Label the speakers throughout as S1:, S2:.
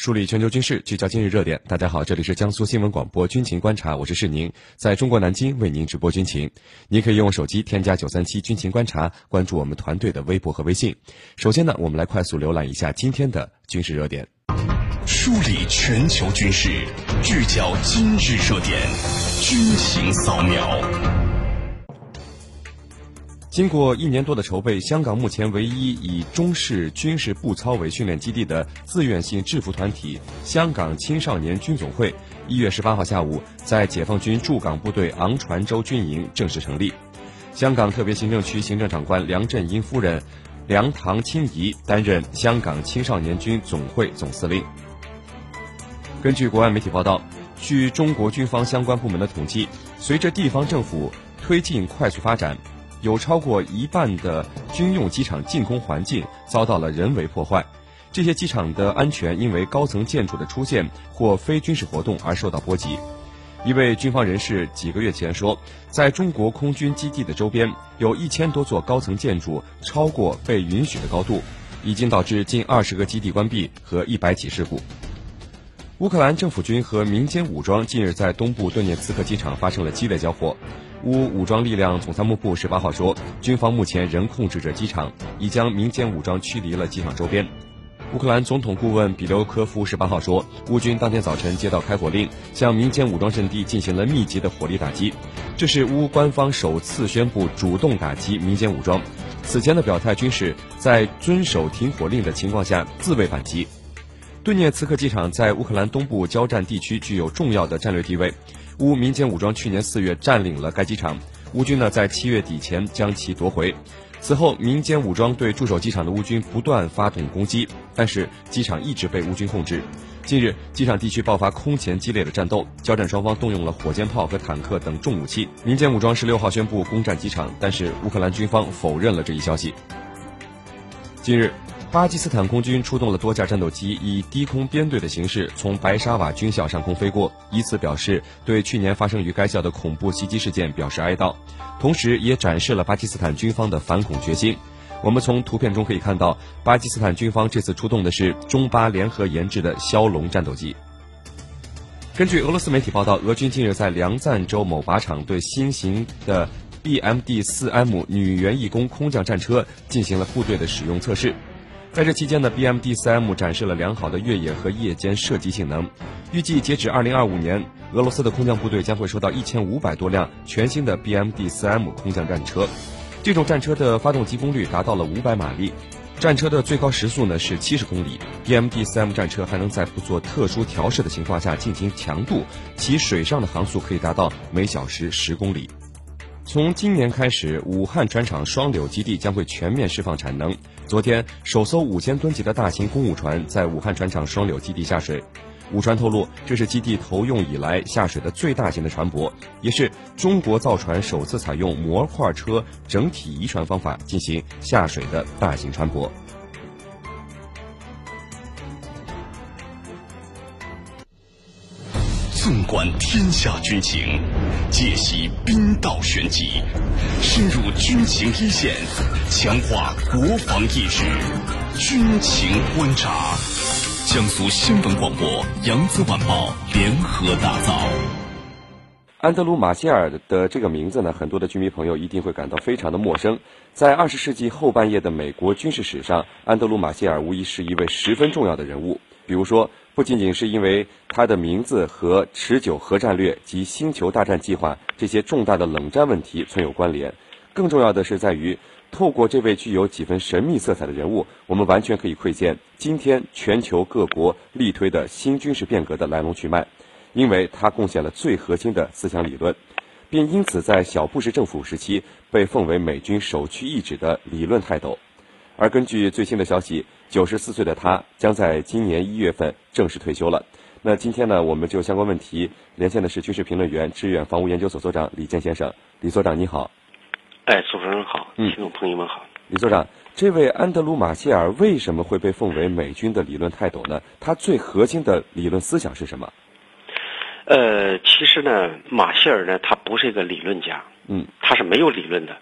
S1: 梳理全球军事，聚焦今日热点。大家好，这里是江苏新闻广播军情观察，我是世宁，在中国南京为您直播军情。您可以用手机添加九三七军情观察，关注我们团队的微博和微信。首先呢，我们来快速浏览一下今天的军事热点，
S2: 梳理全球军事，聚焦今日热点，军情扫描。
S1: 经过一年多的筹备，香港目前唯一以中式军事步操为训练基地的自愿性制服团体——香港青少年军总会，一月十八号下午在解放军驻港部队昂船洲军营正式成立。香港特别行政区行政长官梁振英夫人梁唐清怡担任香港青少年军总会总司令。根据国外媒体报道，据中国军方相关部门的统计，随着地方政府推进快速发展。有超过一半的军用机场进攻环境遭到了人为破坏，这些机场的安全因为高层建筑的出现或非军事活动而受到波及。一位军方人士几个月前说，在中国空军基地的周边有一千多座高层建筑超过被允许的高度，已经导致近二十个基地关闭和一百起事故。乌克兰政府军和民间武装近日在东部顿涅茨克机场发生了激烈交火。乌武装力量总参谋部十八号说，军方目前仍控制着机场，已将民间武装驱离了机场周边。乌克兰总统顾问比留科夫十八号说，乌军当天早晨接到开火令，向民间武装阵地进行了密集的火力打击。这是乌官方首次宣布主动打击民间武装。此前的表态均是在遵守停火令的情况下自卫反击。顿涅茨克机场在乌克兰东部交战地区具有重要的战略地位。乌民间武装去年四月占领了该机场，乌军呢在七月底前将其夺回。此后，民间武装对驻守机场的乌军不断发动攻击，但是机场一直被乌军控制。近日，机场地区爆发空前激烈的战斗，交战双方动用了火箭炮和坦克等重武器。民间武装十六号宣布攻占机场，但是乌克兰军方否认了这一消息。近日。巴基斯坦空军出动了多架战斗机，以低空编队的形式从白沙瓦军校上空飞过，以此表示对去年发生于该校的恐怖袭击事件表示哀悼，同时也展示了巴基斯坦军方的反恐决心。我们从图片中可以看到，巴基斯坦军方这次出动的是中巴联合研制的枭龙战斗机。根据俄罗斯媒体报道，俄军近日在梁赞州某靶场对新型的 BMD-4M 女原翼攻空降战车进行了部队的使用测试。在这期间呢，BMD-4M 展示了良好的越野和夜间射击性能。预计截止2025年，俄罗斯的空降部队将会收到1500多辆全新的 BMD-4M 空降战车。这种战车的发动机功率达到了500马力，战车的最高时速呢是70公里。BMD-4M 战车还能在不做特殊调试的情况下进行强度，其水上的航速可以达到每小时10公里。从今年开始，武汉船厂双柳基地将会全面释放产能。昨天，首艘五千吨级的大型公务船在武汉船厂双柳基地下水。武船透露，这是基地投用以来下水的最大型的船舶，也是中国造船首次采用模块车整体移船方法进行下水的大型船舶。
S2: 纵观天下军情，解析兵道玄机，深入军情一线，强化国防意识。军情观察，江苏新闻广播、扬子晚报联合打造。
S1: 安德鲁·马歇尔的这个名字呢，很多的军迷朋友一定会感到非常的陌生。在二十世纪后半叶的美国军事史上，安德鲁·马歇尔无疑是一位十分重要的人物。比如说。不仅仅是因为他的名字和持久核战略及星球大战计划这些重大的冷战问题存有关联，更重要的是在于，透过这位具有几分神秘色彩的人物，我们完全可以窥见今天全球各国力推的新军事变革的来龙去脉，因为他贡献了最核心的思想理论，并因此在小布什政府时期被奉为美军首屈一指的理论泰斗。而根据最新的消息，九十四岁的他将在今年一月份正式退休了。那今天呢，我们就相关问题连线的是军事评论员、致远防务研究所所长李健先生。李所长你好。
S3: 哎，主持人好，听众朋友们好。
S1: 李所长，这位安德鲁·马歇尔为什么会被奉为美军的理论泰斗呢？他最核心的理论思想是什么？
S3: 呃，其实呢，马歇尔呢，他不是一个理论家，
S1: 嗯，
S3: 他是没有理论的，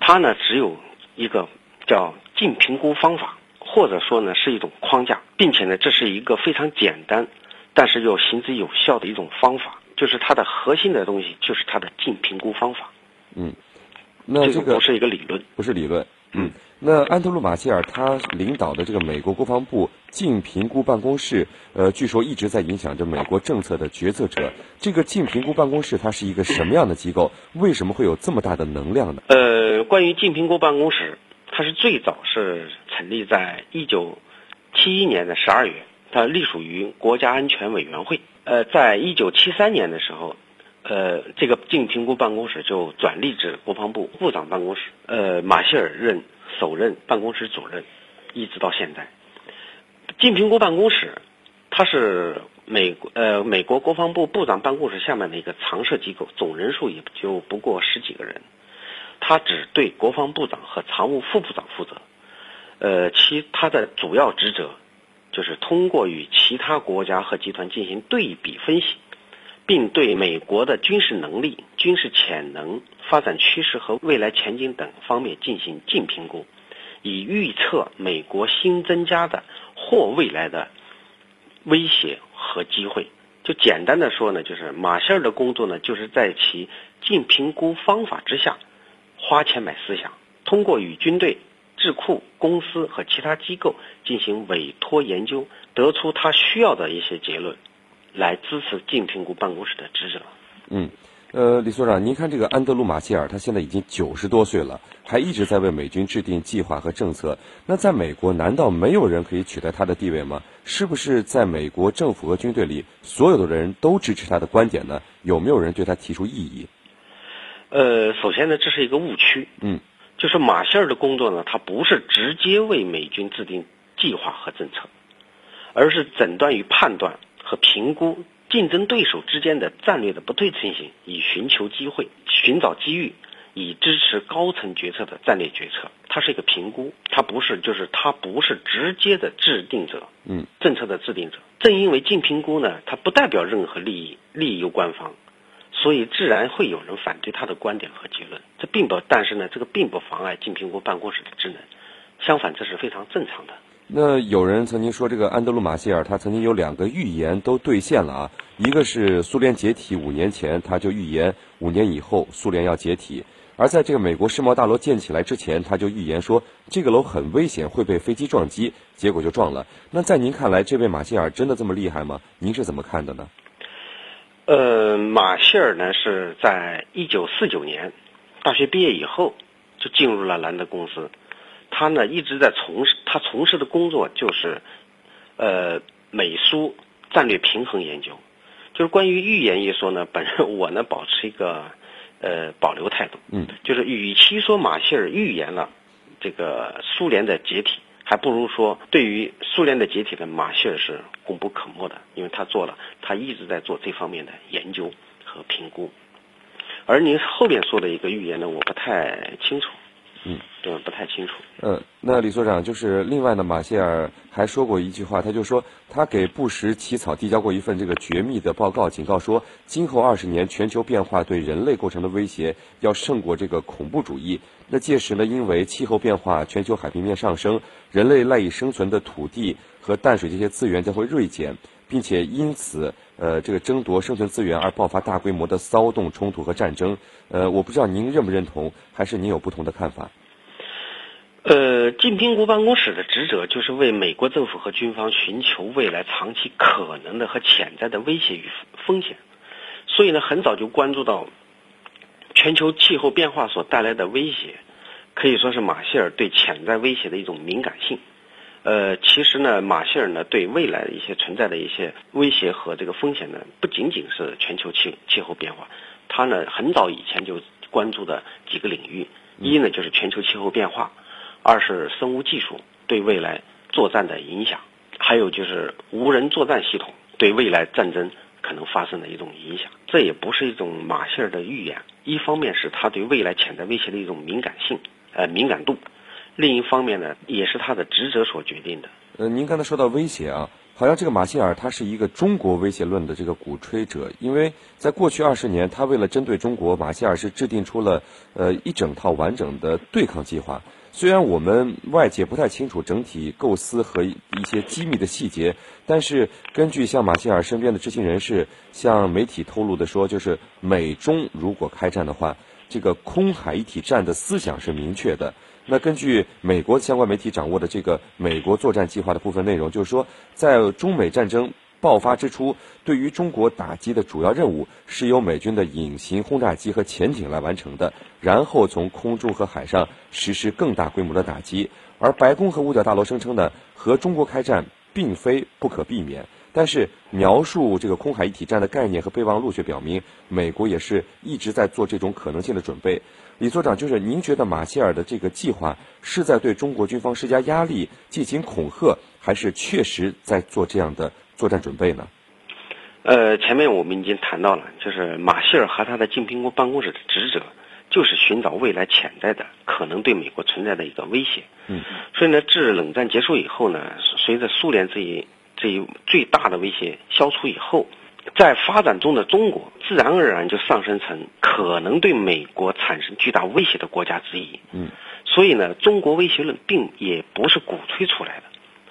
S3: 他呢只有一个叫净评估方法，或者说呢是一种框架，并且呢这是一个非常简单，但是又行之有效的一种方法，就是它的核心的东西就是它的净评估方法。
S1: 嗯，那这个
S3: 不是一个理论，
S1: 不是理论。嗯，那安德鲁·马歇尔他领导的这个美国国防部净评估办公室，呃，据说一直在影响着美国政策的决策者。这个净评估办公室它是一个什么样的机构？为什么会有这么大的能量呢？
S3: 呃，关于净评估办公室，它是最早是成立在一九七一年的十二月，它隶属于国家安全委员会。呃，在一九七三年的时候。呃，这个净评估办公室就转隶至国防部部长办公室。呃，马歇尔任首任办公室主任，一直到现在。净评估办公室，它是美国呃美国国防部部长办公室下面的一个常设机构，总人数也就不过十几个人。他只对国防部长和常务副部长负责。呃，其他的主要职责就是通过与其他国家和集团进行对比分析。并对美国的军事能力、军事潜能、发展趋势和未来前景等方面进行净评估，以预测美国新增加的或未来的威胁和机会。就简单的说呢，就是马歇尔的工作呢，就是在其净评估方法之下，花钱买思想，通过与军队、智库、公司和其他机构进行委托研究，得出他需要的一些结论。来支持净评估办公室的职责。
S1: 嗯，呃，李所长，您看这个安德鲁·马歇尔，他现在已经九十多岁了，还一直在为美军制定计划和政策。那在美国，难道没有人可以取代他的地位吗？是不是在美国政府和军队里，所有的人都支持他的观点呢？有没有人对他提出异议？
S3: 呃，首先呢，这是一个误区。
S1: 嗯，
S3: 就是马歇尔的工作呢，他不是直接为美军制定计划和政策，而是诊断与判断。和评估竞争对手之间的战略的不对称性，以寻求机会、寻找机遇，以支持高层决策的战略决策。它是一个评估，它不是就是它不是直接的制定者，
S1: 嗯，
S3: 政策的制定者。正因为净评估呢，它不代表任何利益利益攸关方，所以自然会有人反对他的观点和结论。这并不，但是呢，这个并不妨碍净评估办公室的职能，相反，这是非常正常的。
S1: 那有人曾经说，这个安德鲁·马歇尔他曾经有两个预言都兑现了啊，一个是苏联解体五年前，他就预言五年以后苏联要解体；而在这个美国世贸大楼建起来之前，他就预言说这个楼很危险，会被飞机撞击，结果就撞了。那在您看来，这位马歇尔真的这么厉害吗？您是怎么看的呢？
S3: 呃，马歇尔呢是在一九四九年大学毕业以后就进入了兰德公司。他呢一直在从事，他从事的工作就是，呃，美苏战略平衡研究。就是关于预言一说呢，本人我呢保持一个呃保留态度。
S1: 嗯。
S3: 就是与其说马歇尔预言了这个苏联的解体，还不如说对于苏联的解体的马歇尔是功不可没的，因为他做了，他一直在做这方面的研究和评估。而您后面说的一个预言呢，我不太清楚。
S1: 嗯，
S3: 对，不太清楚。
S1: 嗯，那李所长就是另外呢，马歇尔还说过一句话，他就说他给布什起草递交过一份这个绝密的报告，警告说今后二十年全球变化对人类构成的威胁要胜过这个恐怖主义。那届时呢，因为气候变化、全球海平面上升，人类赖以生存的土地和淡水这些资源将会锐减，并且因此呃这个争夺生存资源而爆发大规模的骚动、冲突和战争。呃，我不知道您认不认同，还是您有不同的看法？
S3: 呃，近平国办公室的职责就是为美国政府和军方寻求未来长期可能的和潜在的威胁与风险，所以呢，很早就关注到全球气候变化所带来的威胁，可以说是马歇尔对潜在威胁的一种敏感性。呃，其实呢，马歇尔呢对未来的一些存在的一些威胁和这个风险呢，不仅仅是全球气气候变化，他呢很早以前就关注的几个领域，一呢就是全球气候变化。二是生物技术对未来作战的影响，还有就是无人作战系统对未来战争可能发生的一种影响。这也不是一种马歇尔的预言，一方面是他对未来潜在威胁的一种敏感性，呃敏感度；另一方面呢，也是他的职责所决定的。
S1: 呃，您刚才说到威胁啊。好像这个马歇尔他是一个中国威胁论的这个鼓吹者，因为在过去二十年，他为了针对中国，马歇尔是制定出了呃一整套完整的对抗计划。虽然我们外界不太清楚整体构思和一些机密的细节，但是根据像马歇尔身边的知情人士向媒体透露的说，就是美中如果开战的话，这个空海一体战的思想是明确的。那根据美国相关媒体掌握的这个美国作战计划的部分内容，就是说，在中美战争爆发之初，对于中国打击的主要任务是由美军的隐形轰炸机和潜艇来完成的，然后从空中和海上实施更大规模的打击。而白宫和五角大楼声称呢，和中国开战并非不可避免。但是描述这个空海一体战的概念和备忘录却表明，美国也是一直在做这种可能性的准备。李所长，就是您觉得马歇尔的这个计划是在对中国军方施加压力、进行恐吓，还是确实在做这样的作战准备呢？
S3: 呃，前面我们已经谈到了，就是马歇尔和他的金苹果办公室的职责，就是寻找未来潜在的可能对美国存在的一个威胁。
S1: 嗯。
S3: 所以呢，自冷战结束以后呢，随着苏联这一这一最大的威胁消除以后，在发展中的中国自然而然就上升成可能对美国产生巨大威胁的国家之一。
S1: 嗯，
S3: 所以呢，中国威胁论并也不是鼓吹出来的，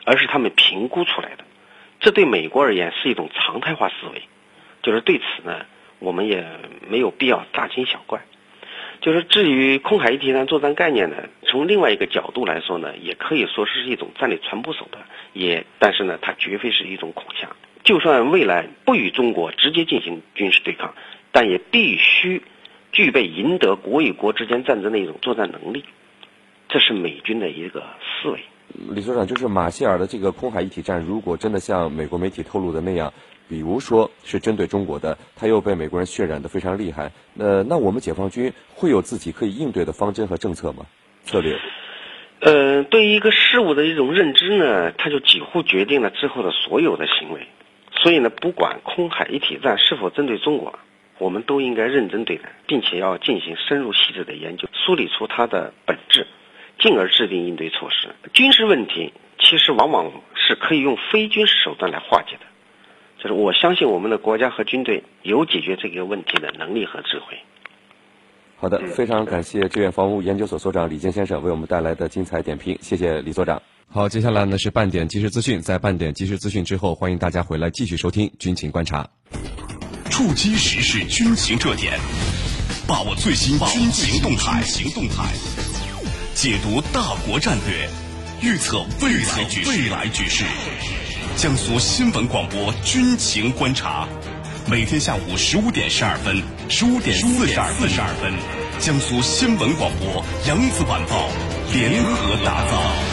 S3: 而是他们评估出来的。这对美国而言是一种常态化思维，就是对此呢，我们也没有必要大惊小怪。就是至于空海一体战作战概念呢，从另外一个角度来说呢，也可以说是一种战略传播手段。也，但是呢，它绝非是一种恐吓。就算未来不与中国直接进行军事对抗，但也必须具备赢得国与国之间战争的一种作战能力。这是美军的一个思维。
S1: 李所长，就是马歇尔的这个空海一体战，如果真的像美国媒体透露的那样。比如说是针对中国的，他又被美国人渲染的非常厉害。那，那我们解放军会有自己可以应对的方针和政策吗？策略？
S3: 呃，对于一个事物的一种认知呢，它就几乎决定了之后的所有的行为。所以呢，不管空海一体战是否针对中国，我们都应该认真对待，并且要进行深入细致的研究，梳理出它的本质，进而制定应对措施。军事问题其实往往是可以用非军事手段来化解的。就是我相信我们的国家和军队有解决这个问题的能力和智慧。
S1: 好的，非常感谢志愿房屋研究所所长李健先生为我们带来的精彩点评，谢谢李所长。好，接下来呢是半点即时资讯，在半点即时资讯之后，欢迎大家回来继续收听军情观察。
S2: 触击时事军情热点，把握最新军情动态，行动态，解读大国战略，预测未来局未来局势。江苏新闻广播军情观察，每天下午十五点十二分、十五点四十二分，江苏新闻广播、扬子晚报联合打造。